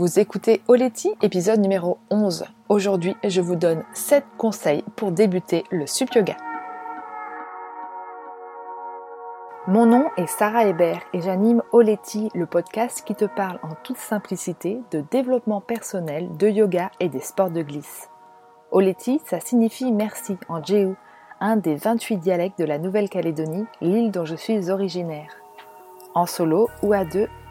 Vous écoutez Oleti, épisode numéro 11. Aujourd'hui, je vous donne 7 conseils pour débuter le sup yoga. Mon nom est Sarah Hébert et j'anime Oleti, le podcast qui te parle en toute simplicité de développement personnel, de yoga et des sports de glisse. Oleti, ça signifie merci en Jéhu, un des 28 dialectes de la Nouvelle-Calédonie, l'île dont je suis originaire. En solo ou à deux,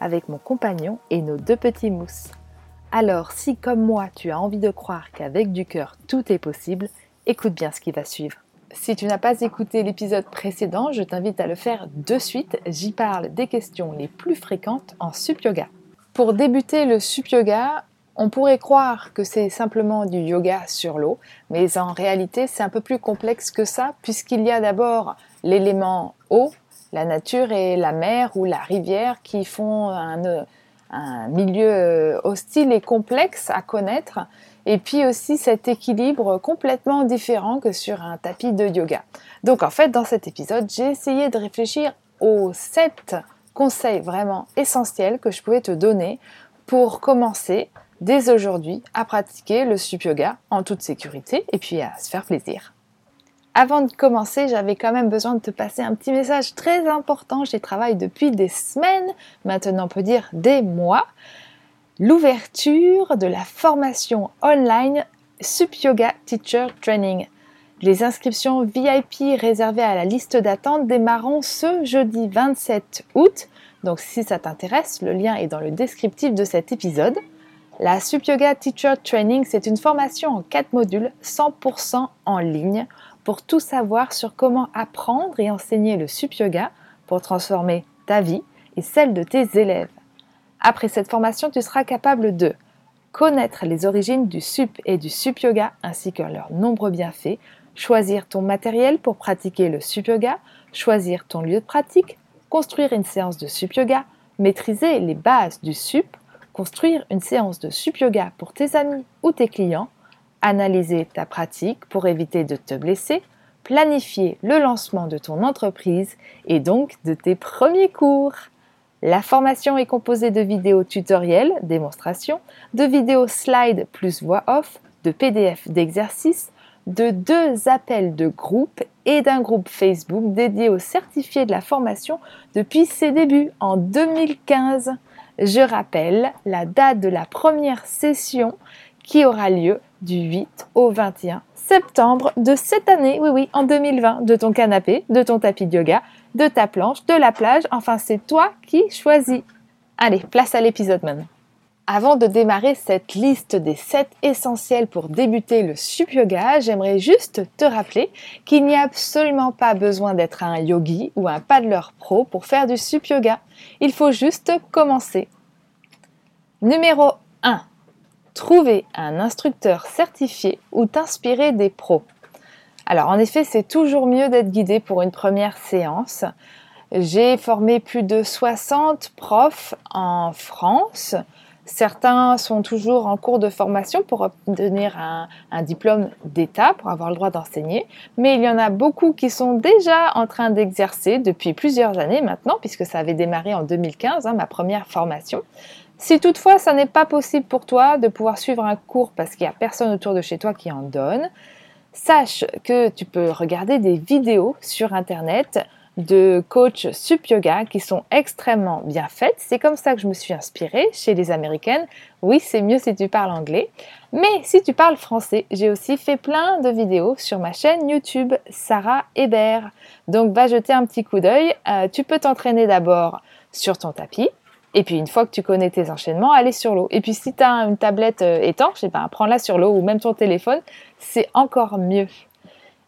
avec mon compagnon et nos deux petits mousses. Alors si comme moi tu as envie de croire qu'avec du cœur tout est possible, écoute bien ce qui va suivre. Si tu n'as pas écouté l'épisode précédent, je t'invite à le faire de suite. J'y parle des questions les plus fréquentes en sup yoga. Pour débuter le sup yoga, on pourrait croire que c'est simplement du yoga sur l'eau, mais en réalité c'est un peu plus complexe que ça puisqu'il y a d'abord l'élément eau la nature et la mer ou la rivière qui font un, milieu euh, hostile et complexe à connaître. Et puis aussi cet équilibre complètement différent que sur un tapis de yoga. Donc en fait, dans cet épisode, j'ai essayé de réfléchir aux sept conseils vraiment essentiels que je pouvais te donner pour commencer dès aujourd'hui à pratiquer le sup yoga en toute sécurité et puis à se faire plaisir. Avant de commencer, j'avais quand même besoin de te passer un petit message très important. J'y travaille depuis des semaines, maintenant on peut dire des mois. L'ouverture de la formation online Sup Yoga Teacher Training. Les inscriptions VIP réservées à la liste d'attente démarreront ce jeudi 27 août. Donc si ça t'intéresse, le lien est dans le descriptif de cet épisode. La Sup Yoga Teacher Training, c'est une formation en 4 modules 100% en ligne pour tout savoir sur comment apprendre et enseigner le sup yoga pour transformer ta vie et celle de tes élèves. Après cette formation, tu seras capable de connaître les origines du sup et du sup yoga ainsi que leurs nombreux bienfaits, choisir ton matériel pour pratiquer le sup yoga, choisir ton lieu de pratique, construire une séance de sup yoga, maîtriser les bases du sup, construire une séance de sup yoga pour tes amis ou tes clients, analyser ta pratique pour éviter de te blesser, planifier le lancement de ton entreprise et donc de tes premiers cours. La formation est composée de vidéos tutoriels, démonstrations, de vidéos slides plus voix off, de PDF d'exercices, de deux appels de groupe et d'un groupe Facebook dédié aux certifiés de la formation depuis ses débuts en 2015. Je rappelle la date de la première session qui aura lieu du 8 au 21 septembre de cette année, oui oui, en 2020, de ton canapé, de ton tapis de yoga, de ta planche, de la plage, enfin c'est toi qui choisis. Allez, place à l'épisode maintenant. Avant de démarrer cette liste des 7 essentiels pour débuter le sup yoga, j'aimerais juste te rappeler qu'il n'y a absolument pas besoin d'être un yogi ou un paddler pro pour faire du sup yoga. Il faut juste commencer. Numéro 1 trouver un instructeur certifié ou t'inspirer des pros. Alors en effet, c'est toujours mieux d'être guidé pour une première séance. J'ai formé plus de 60 profs en France. Certains sont toujours en cours de formation pour obtenir un, diplôme d'État, pour avoir le droit d'enseigner, mais il y en a beaucoup qui sont déjà en train d'exercer depuis plusieurs années maintenant, puisque ça avait démarré en 2015, hein, ma première formation. Si toutefois ça n'est pas possible pour toi de pouvoir suivre un cours parce qu'il n'y a personne autour de chez toi qui en donne, sache que tu peux regarder des vidéos sur internet de coachs sup yoga qui sont extrêmement bien faites. C'est comme ça que je me suis inspirée chez les américaines. Oui, c'est mieux si tu parles anglais. Mais si tu parles français, j'ai aussi fait plein de vidéos sur ma chaîne YouTube Sarah Hébert. Donc va jeter un petit coup d'œil. Euh, tu peux t'entraîner d'abord sur ton tapis et puis une fois que tu connais tes enchaînements, aller sur l'eau. Et puis si tu as une tablette euh, étanche, eh ben, prends-la sur l'eau ou même ton téléphone, c'est encore mieux.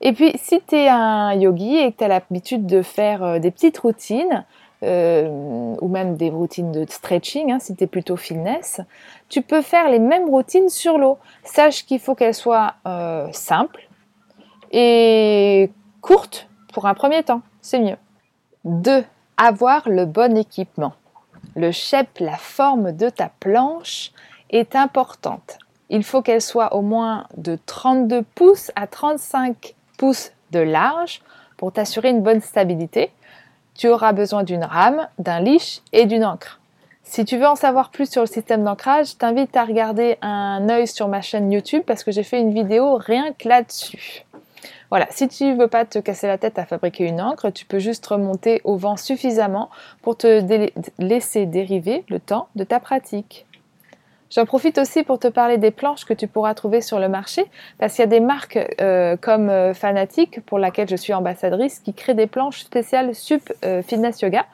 Et puis si tu es un yogi et que tu as l'habitude de faire euh, des petites routines, euh, ou même des routines de stretching, hein, si tu es plutôt fitness, tu peux faire les mêmes routines sur l'eau. Sache qu'il faut qu'elles soient simples et courtes pour un premier temps, c'est mieux. 2. Avoir le bon équipement. Le shape, la forme de ta planche est importante. Il faut qu'elle soit au moins de 32 pouces à 35 pouces de large pour t'assurer une bonne stabilité. Tu auras besoin d'une rame, d'un leash et d'une encre. Si tu veux en savoir plus sur le système d'ancrage, t'invite à regarder un œil sur ma chaîne YouTube parce que j'ai fait une vidéo rien que là-dessus. Voilà, si tu ne veux pas te casser la tête à fabriquer une encre, tu peux juste remonter au vent suffisamment pour te laisser dériver le temps de ta pratique. J'en profite aussi pour te parler des planches que tu pourras trouver sur le marché, parce qu'il y a des marques euh, comme euh, Fanatic, pour laquelle je suis ambassadrice, qui créent des planches spéciales Sup euh, Fitness Yoga,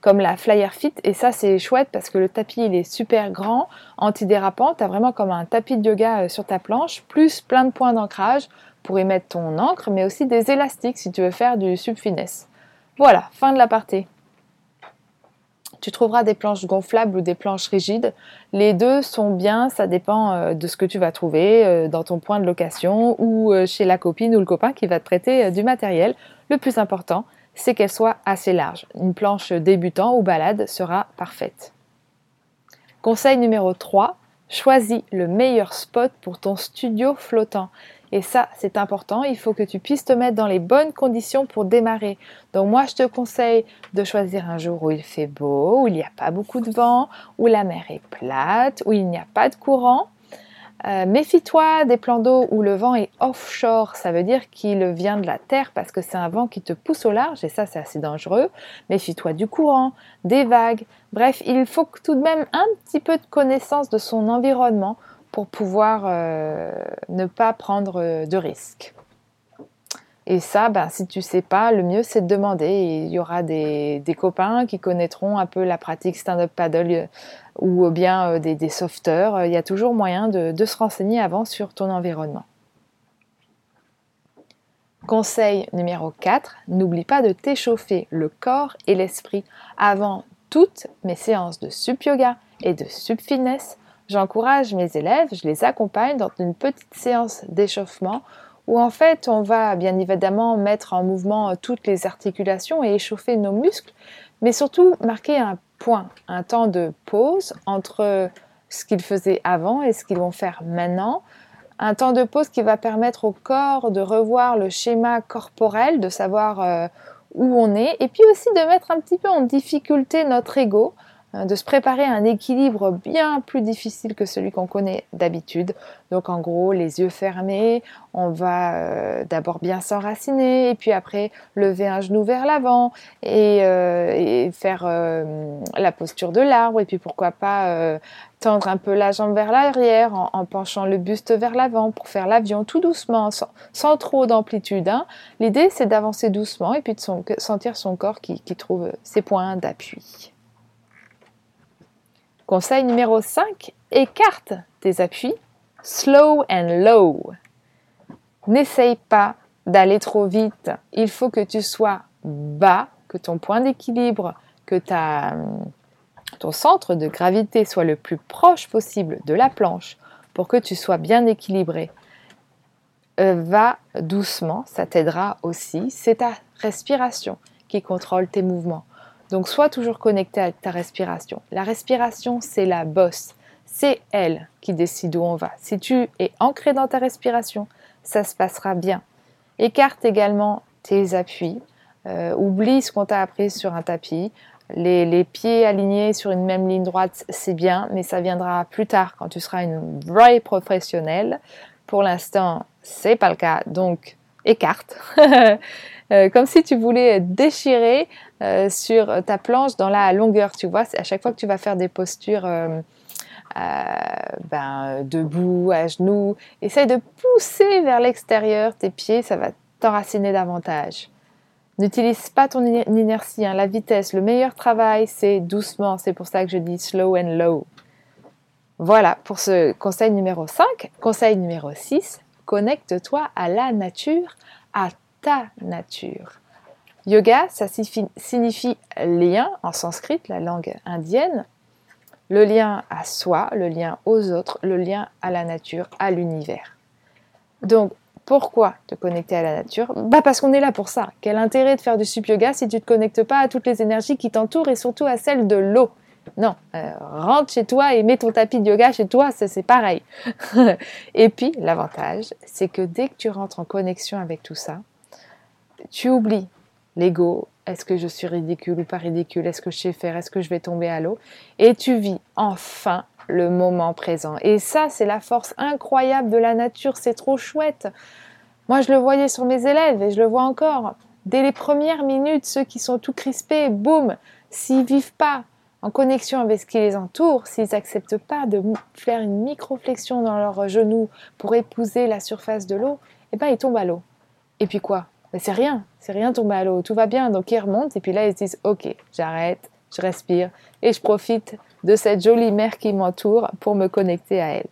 comme la Flyer Fit, et ça c'est chouette parce que le tapis il est super grand, antidérapant, tu as vraiment comme un tapis de yoga sur ta planche, plus plein de points d'ancrage, pour y mettre ton encre, mais aussi des élastiques si tu veux faire du sub-finesse. Voilà, fin de la partie. Tu trouveras des planches gonflables ou des planches rigides. Les deux sont bien, ça dépend euh, de ce que tu vas trouver euh, dans ton point de location ou euh, chez la copine ou le copain qui va te prêter du matériel. Le plus important, c'est qu'elle soit assez large. Une planche débutant ou balade sera parfaite. Conseil numéro 3, choisis le meilleur spot pour ton studio flottant. Et ça, c'est important. Il faut que tu puisses te mettre dans les bonnes conditions pour démarrer. Donc moi, je te conseille de choisir un jour où il fait beau, où il n'y a pas beaucoup de vent, où la mer est plate, où il n'y a pas de courant. Euh, méfie-toi des plans d'eau où le vent est offshore, ça veut dire qu'il vient de la terre parce que c'est un vent qui te pousse au large et ça c'est assez dangereux. Méfie-toi du courant, des vagues, bref, il faut tout de même un petit peu de connaissance de son environnement pour pouvoir euh, ne pas prendre euh, de risques. Et ça, ben, si tu sais pas, le mieux c'est de demander. il y aura des, copains qui connaîtront un peu la pratique stand-up paddle euh, ou bien des, des sauveteurs. Il y a toujours moyen de, de se renseigner avant sur ton environnement. Conseil numéro 4, n'oublie pas de t'échauffer le corps et l'esprit avant toutes mes séances de sup yoga et de sup fitness J'encourage mes élèves, je les accompagne dans une petite séance d'échauffement où en fait on va bien évidemment mettre en mouvement euh, toutes les articulations et échauffer nos muscles, mais surtout marquer un point, un temps de pause entre ce qu'ils faisaient avant et ce qu'ils vont faire maintenant. Un temps de pause qui va permettre au corps de revoir le schéma corporel, de savoir euh, où on est, et puis aussi de mettre un petit peu en difficulté notre ego de se préparer à un équilibre bien plus difficile que celui qu'on connaît d'habitude. Donc en gros, les yeux fermés, on va euh, d'abord bien s'enraciner et puis après lever un genou vers l'avant et, euh, faire euh, la posture de l'arbre et puis pourquoi pas tendre un peu la jambe vers l'arrière en, penchant le buste vers l'avant pour faire l'avion tout doucement, sans, trop d'amplitude. Hein. L'idée c'est d'avancer doucement et puis de sentir son corps qui trouve ses points d'appui. Conseil numéro 5, écarte tes appuis slow and low. N'essaye pas d'aller trop vite. Il faut que tu sois bas, que ton point d'équilibre, que ta, ton centre de gravité soit le plus proche possible de la planche pour que tu sois bien équilibré. Euh, va doucement, ça t'aidera aussi. C'est ta respiration qui contrôle tes mouvements. Donc sois toujours connecté à ta respiration. La respiration, c'est la bosse. C'est elle qui décide où on va. Si tu es ancré dans ta respiration, ça se passera bien. Écarte également tes appuis. Euh, oublie ce qu'on t'a appris sur un tapis. Les, pieds alignés sur une même ligne droite, c'est bien, mais ça viendra plus tard quand tu seras une vraie professionnelle. Pour l'instant, c'est pas le cas, donc écarte. Euh, comme si tu voulais déchirer euh, sur ta planche dans la longueur, tu vois. À chaque fois que tu vas faire des postures euh, ben, debout, à genoux, essaye de pousser vers l'extérieur tes pieds, ça va t'enraciner davantage. N'utilise pas ton inertie, hein, la vitesse. Le meilleur travail, c'est doucement. C'est pour ça que je dis slow and low. Voilà pour ce conseil numéro 5. Conseil numéro 6, connecte-toi à la nature, à ta nature. Yoga, ça signifie lien en sanskrit, la langue indienne, le lien à soi, le lien aux autres, le lien à la nature, à l'univers. Donc, pourquoi te connecter à la nature? Bah parce qu'on est là pour ça. Quel intérêt de faire du sup yoga si tu ne te connectes pas à toutes les énergies qui t'entourent et surtout à celles de l'eau? Non, euh, rentre chez toi et mets ton tapis de yoga chez toi, c'est pareil. et puis l'avantage, c'est que dès que tu rentres en connexion avec tout ça, tu oublies l'ego, est-ce que je suis ridicule ou pas ridicule, est-ce que je sais faire, est-ce que je vais tomber à l'eau, et tu vis enfin le moment présent. Et ça, c'est la force incroyable de la nature, c'est trop chouette. Moi, je le voyais sur mes élèves et je le vois encore. Dès les premières minutes, ceux qui sont tout crispés, boum, s'ils vivent pas en connexion avec ce qui les entoure, s'ils n'acceptent pas de faire une micro-flexion dans leurs genoux pour épouser la surface de l'eau, eh ben ils tombent à l'eau. Et puis quoi? Ben, C'est rien, c'est rien tomber à l'eau, tout va bien. Donc ils remontent et puis là ils se disent ok, j'arrête, je respire et je profite de cette jolie mer qui m'entoure pour me connecter à elle.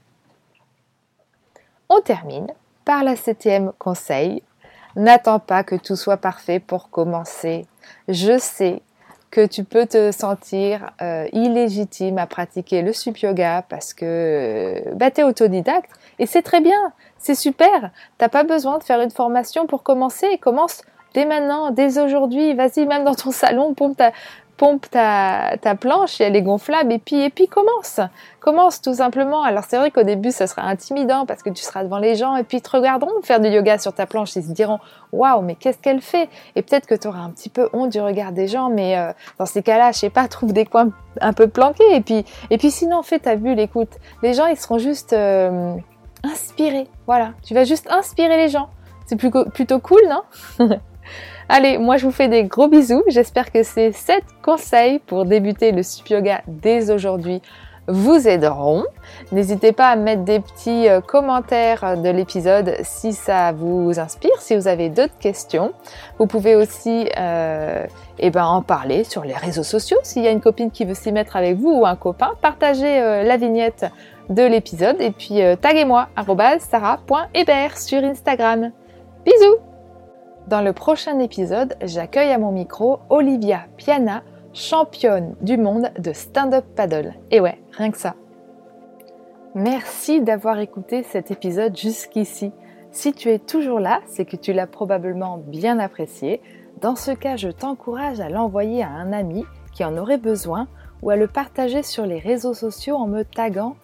On termine par la septième conseil. N'attends pas que tout soit parfait pour commencer. Je sais que tu peux te sentir euh, illégitime à pratiquer le sup yoga parce que euh, bah, tu es autodidacte et c'est très bien, c'est super. T'as pas besoin de faire une formation pour commencer. Commence dès maintenant, dès aujourd'hui. Vas-y, même dans ton salon, pompe ta, pompe ta, ta planche et elle est gonflable et puis, et puis commence. Commence tout simplement. Alors c'est vrai qu'au début ça sera intimidant parce que tu seras devant les gens et puis ils te regarderont faire du yoga sur ta planche. Ils se diront waouh mais qu'est-ce qu'elle fait? Et peut-être que tu auras un petit peu honte du regard des gens mais euh, dans ces cas-là je sais pas trouve des coins un peu planqués et puis, et puis sinon fais ta bulle écoute. Les gens ils seront juste euh, inspirés. Voilà. Tu vas juste inspirer les gens. C'est plutôt cool non? Allez, moi je vous fais des gros bisous. J'espère que ces 7 conseils pour débuter le sup yoga dès aujourd'hui vous aideront. N'hésitez pas à mettre des petits euh, commentaires de l'épisode si ça vous inspire, si vous avez d'autres questions. Vous pouvez aussi euh, eh ben, en parler sur les réseaux sociaux. S'il y a une copine qui veut s'y mettre avec vous ou un copain, partagez euh, la vignette de l'épisode et puis taguez-moi sarah.hébert sur Instagram. Bisous dans le prochain épisode, j'accueille à mon micro Olivia Piana, championne du monde de stand-up paddle. Et ouais, rien que ça. Merci d'avoir écouté cet épisode jusqu'ici. Si tu es toujours là, c'est que tu l'as probablement bien apprécié. Dans ce cas, je t'encourage à l'envoyer à un ami qui en aurait besoin ou à le partager sur les réseaux sociaux en me taguant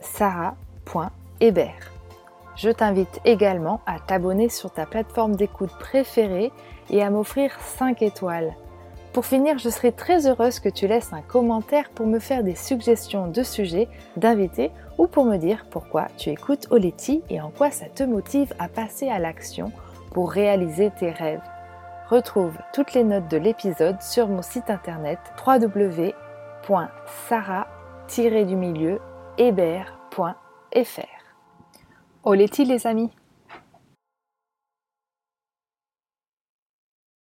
sarah.hébert. Je t'invite également à t'abonner sur ta plateforme d'écoute préférée et à m'offrir 5 étoiles. Pour finir, je serai très heureuse que tu laisses un commentaire pour me faire des suggestions de sujets, d'invités ou pour me dire pourquoi tu écoutes Oleti et en quoi ça te motive à passer à l'action pour réaliser tes rêves. Retrouve toutes les notes de l'épisode sur mon site internet www.sarah-hébert.fr. Oletti les amis?